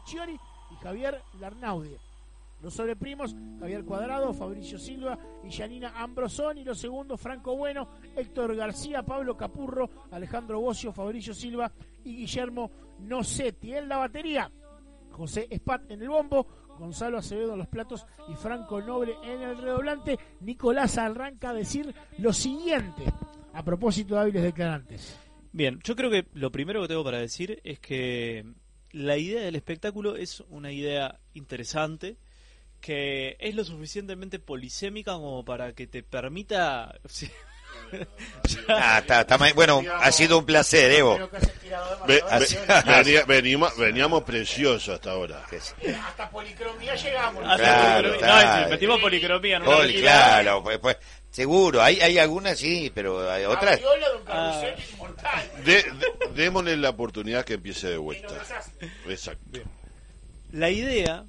Marchiori y Javier Larnaude. Los sobreprimos, Javier Cuadrado, Fabricio Silva y Janina Ambrosoni. Los segundos, Franco Bueno, Héctor García, Pablo Capurro, Alejandro Bocio, Fabricio Silva y Guillermo Nocetti. En la batería, José Espat en el bombo, Gonzalo Acevedo en los platos y Franco Noble en el redoblante. Nicolás arranca a decir lo siguiente a propósito de hábiles declarantes. Bien, yo creo que lo primero que tengo para decir es que la idea del espectáculo es una idea interesante, que es lo suficientemente polisémica como para que te permita... Ah, está, está bueno, ha sido un placer, Evo. Ve- ve- venimos, veníamos preciosos hasta ahora. Hasta policromía llegamos. Hasta Claro. No, metimos policromía Poli, realidad. claro, pues, pues, seguro. Hay, hay algunas sí, pero hay otras. Viola de un Ah. De- de- démosle la oportunidad que empiece de vuelta. Exacto. La idea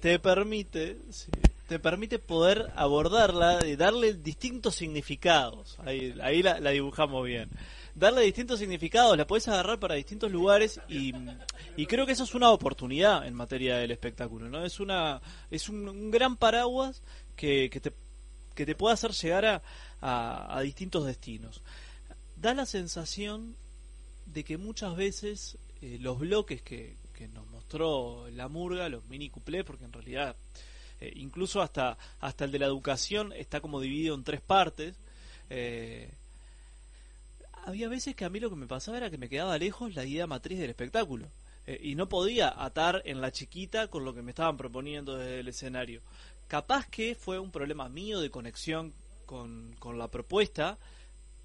te permite, sí, te permite poder abordarla y darle distintos significados. Ahí, ahí la, la dibujamos bien. Darle distintos significados, la puedes agarrar para distintos lugares y, y creo que eso es una oportunidad en materia del espectáculo, ¿no? Es una es un, un gran paraguas que, que te que te puede hacer llegar a, distintos destinos. Da la sensación de que muchas veces eh, los bloques que, nos mostró la murga, los mini cuplés, porque en realidad eh, incluso hasta, hasta el de la educación está como dividido en tres partes, eh, había veces que a mí lo que me pasaba era que me quedaba lejos la idea matriz del espectáculo. y no podía atar en la chiquita con lo que me estaban proponiendo desde el escenario. Capaz que fue un problema mío de conexión con, con la propuesta,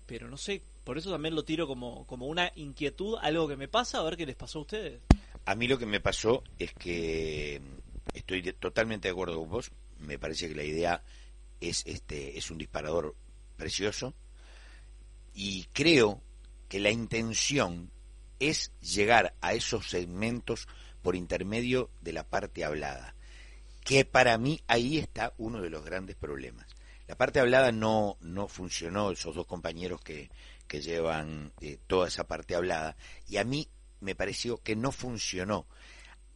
pero no sé, por eso también lo tiro como, como una inquietud, algo que me pasa, a ver qué les pasó a ustedes. A mí lo que me pasó es que mm, estoy totalmente de acuerdo con vos. Me parece que la idea es este es un disparador precioso y creo que la intención es llegar a esos segmentos por intermedio de la parte hablada, que para mí ahí está uno de los grandes problemas. La parte hablada no, no funcionó, esos dos compañeros que, que llevan eh, toda esa parte hablada, y a mí me pareció que no funcionó.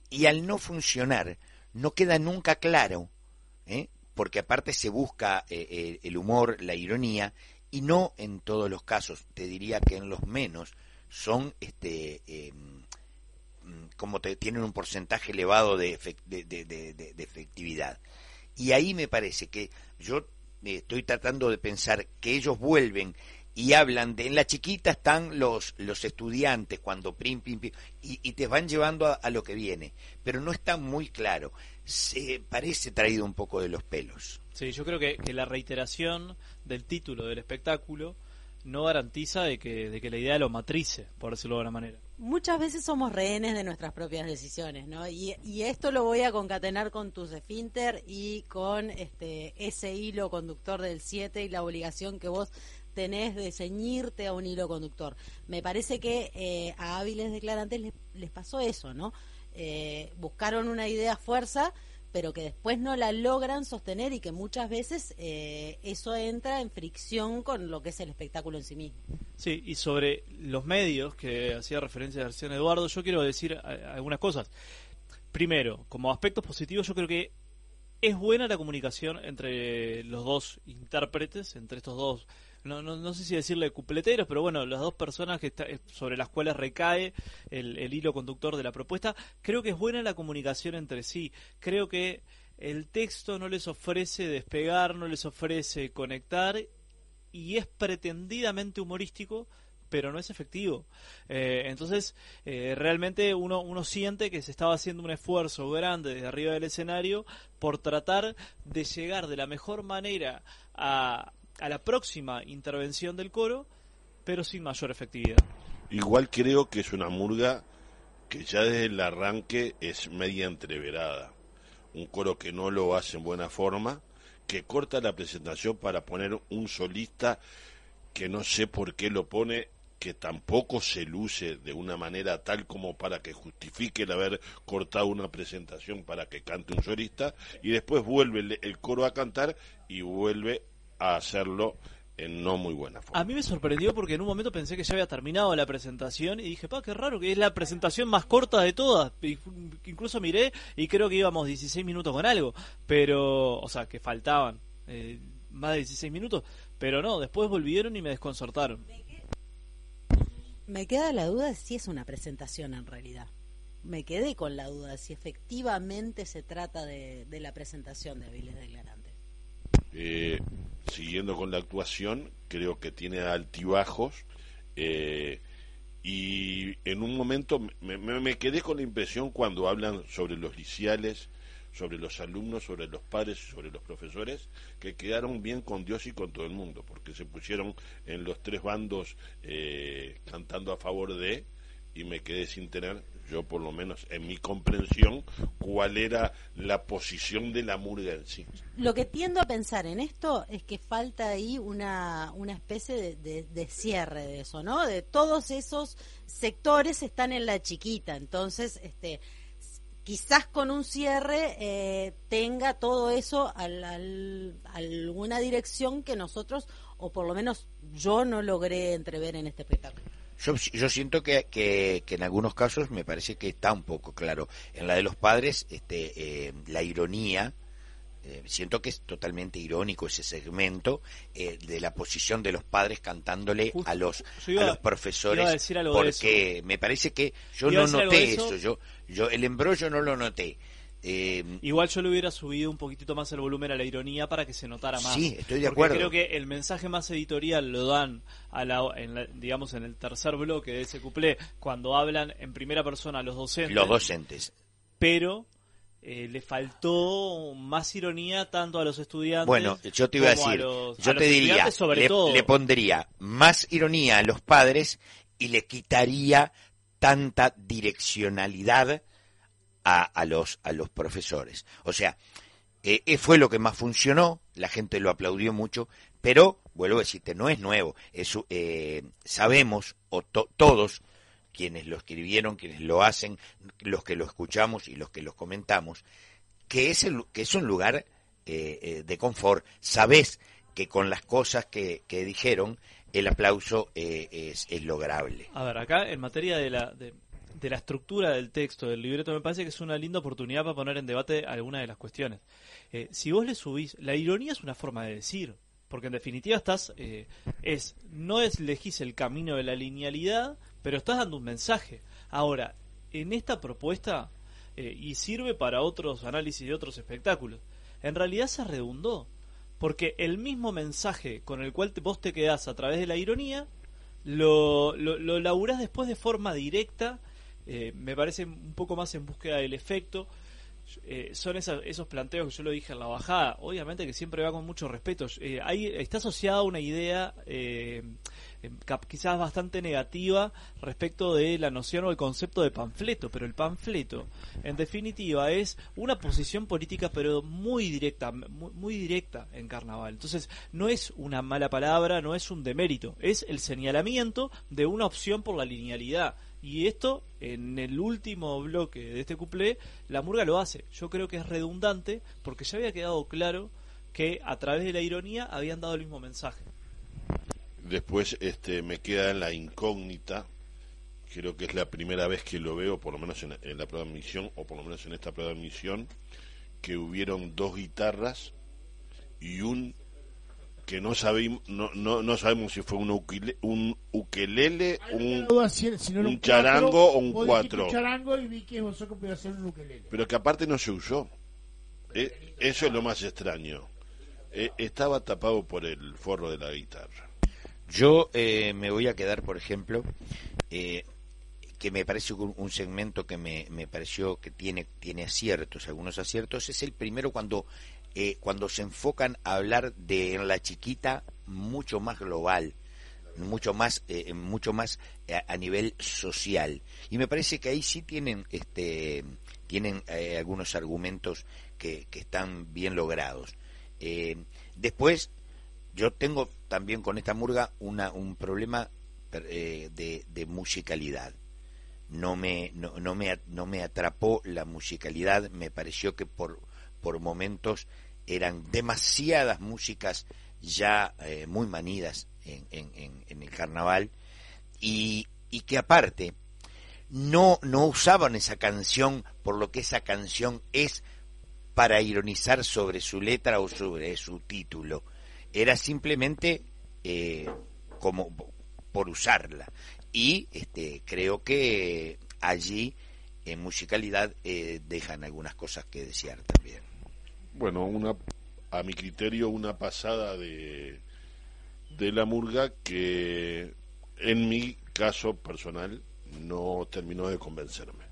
Y al no funcionar, no queda nunca claro, ¿eh? porque aparte se busca eh, eh, el humor, la ironía, y no en todos los casos, te diría que en los menos, son este mm, como te, tienen un porcentaje elevado de, efec- de, de- de- de- de efectividad. Y ahí me parece que yo eh, estoy tratando de pensar que ellos vuelven y hablan de en la chiquita están los los estudiantes cuando prim pim, pim, y, te van llevando a, a lo que viene pero no está muy claro se parece traído un poco de los pelos Sí, yo creo que, que la reiteración del título del espectáculo no garantiza de que, de que la idea lo matrice, por decirlo de alguna manera. Muchas veces somos rehenes de nuestras propias decisiones, ¿no? Y, y esto lo voy a concatenar con tus esfínter y con este ese hilo conductor del 7 y la obligación que vos tenés de ceñirte a un hilo conductor. Me parece que eh, a hábiles declarantes les, les pasó eso, ¿no? Eh, buscaron una idea fuerza, pero que después no la logran sostener y que muchas veces eh, eso entra en fricción con lo que es el espectáculo en sí mismo. Sí, y sobre los medios que hacía referencia García Eduardo, yo quiero decir algunas cosas. Primero, como aspectos positivos, yo creo que es buena la comunicación entre los dos intérpretes, entre estos dos, no, no, no sé si decirle cupleteros, pero bueno, las dos personas que está, eh, sobre las cuales recae el, el hilo conductor de la propuesta. Creo que es buena la comunicación entre sí. Creo que el texto no les ofrece despegar, no les ofrece conectar y es pretendidamente humorístico, pero no es efectivo. Eh, entonces, eh, realmente uno, uno siente que se estaba haciendo un esfuerzo grande desde arriba del escenario por tratar de llegar de la mejor manera a, a la próxima intervención del coro, pero sin mayor efectividad. Igual creo que es una murga que ya desde el arranque es media entreverada. Un coro que no lo hace en buena forma, que corta la presentación para poner un solista que no sé por qué lo pone que tampoco se luce de una manera tal como para que justifique el haber cortado una presentación para que cante un solista y después vuelve el, coro a cantar y vuelve a hacerlo en no muy buena forma. A mí me sorprendió porque en un momento pensé que ya había terminado la presentación y dije, pa, qué raro, que es la presentación más corta de todas. Incluso miré y creo que íbamos 16 minutos con algo, pero, o sea, que faltaban eh, más de 16 minutos, pero no, después volvieron y me desconcertaron. Me queda la duda de si es una presentación en realidad. Me quedé con la duda de si efectivamente se trata de, de la presentación de Aviles Declarantes. Eh, siguiendo con la actuación, creo que tiene altibajos. Eh, y en un momento me, quedé con la impresión cuando hablan sobre los liciales, sobre los alumnos, sobre los padres, sobre los profesores, que quedaron bien con Dios y con todo el mundo, porque se pusieron en los tres bandos eh, cantando a favor de, y me quedé sin tener, yo por lo menos en mi comprensión, cuál era la posición de la murga en sí. Lo que tiendo a pensar en esto es que falta ahí una, una especie de, de, cierre de eso, ¿no? De todos esos sectores están en la chiquita, entonces, este quizás con un cierre eh, tenga todo eso al, al, alguna dirección que nosotros, o por lo menos yo no logré entrever en este espectáculo. Yo, yo siento que, que, que, en algunos casos me parece que está un poco claro. En la de los padres, este, eh, la ironía, eh, siento que es totalmente irónico ese segmento eh, de la posición de los padres cantándole Justo, a los iba, a los profesores a porque me parece que yo no noté eso. eso. yo yo el embrollo no lo noté eh, Igual yo le hubiera subido un poquitito más el volumen a la ironía para que se notara más. Sí, estoy de Porque acuerdo. creo que el mensaje más editorial lo dan, a la, en la, digamos, en el tercer bloque de ese cuplé, cuando hablan en primera persona los docentes. los docentes. Pero eh, le faltó más ironía tanto a los estudiantes. Bueno, yo te iba a como decir, los- yo a te diría, estudiantes sobre le, todo. le pondría más ironía a los padres y le quitaría tanta direccionalidad a, a los a los profesores. O sea, eh, eh, fue lo que más funcionó, la gente lo aplaudió mucho, pero vuelvo a decirte, no es nuevo. Es, eh, sabemos, o to- todos, quienes lo escribieron, quienes lo hacen, los que lo escuchamos y los que lo comentamos, que es, el, que es un lugar eh, eh, de confort. Sabés que con las cosas que, que dijeron, el aplauso es, es, lograble. A ver, acá en materia de la, de, de la estructura del texto, del libreto, me parece que es una linda oportunidad para poner en debate algunas de las cuestiones. Eh, si vos le subís, la ironía es una forma de decir, porque en definitiva estás, eh, es, no es elegís el camino de la linealidad, pero estás dando un mensaje. Ahora, en esta propuesta, eh, y sirve para otros análisis de otros espectáculos, en realidad se redundó, porque el mismo mensaje con el cual te, vos te quedás a través de la ironía, lo, lo, lo laburás después de forma directa, eh, me parece un poco más en búsqueda del efecto. Eh, son esos planteos que yo lo dije en la bajada, obviamente que siempre va con mucho respeto. Eh, ahí está asociada una idea eh, quizás bastante negativa respecto de la noción o el concepto de panfleto, pero el panfleto en definitiva es una posición política pero muy directa, muy directa en carnaval. Entonces no es una mala palabra, no es un demérito, es el señalamiento de una opción por la linealidad Y esto, en el último bloque de este cuplé, la murga lo hace. Yo creo que es redundante porque ya había quedado claro que a través de la ironía habían dado el mismo mensaje. Después este, me queda la incógnita, creo que es la primera vez que lo veo, por lo menos en, en la prueba de admisión, o por lo menos en esta prueba de admisión, que hubieron dos guitarras y un que no sabemos no, no, no sabemos si fue un, ukulele, un ukelele, un, Duda si- si no era un charango cuatro, o un cuatro. Un charango y vi que vosotros podía hacer un ukelele. pero que aparte no se usó. Eh, eso es lo más extraño. Eh, estaba tapado por el forro de la guitarra. Yo eh, me voy a quedar, por ejemplo, eh, que me parece un, un segmento que me, me pareció que tiene, tiene aciertos, algunos aciertos, es el primero cuando, eh, cuando se enfocan a hablar de en la chiquita mucho más global, mucho más, eh, mucho más a, a nivel social. Y me parece que ahí sí tienen, este, tienen eh, algunos argumentos que, que están bien logrados. Eh, después, yo tengo también con esta murga una, un problema eh, de, de musicalidad. No me, no, no, me, no me atrapó la musicalidad, me pareció que por, por momentos eran demasiadas músicas ya eh, muy manidas en, en, en, el carnaval y, y que aparte no, no usaban esa canción por lo que esa canción es para ironizar sobre su letra o sobre su título. Era simplemente eh, como por usarla. Y este, creo que allí en musicalidad eh, dejan algunas cosas que desear también. Bueno, una a mi criterio una pasada de de la murga que en mi caso personal no terminó de convencerme.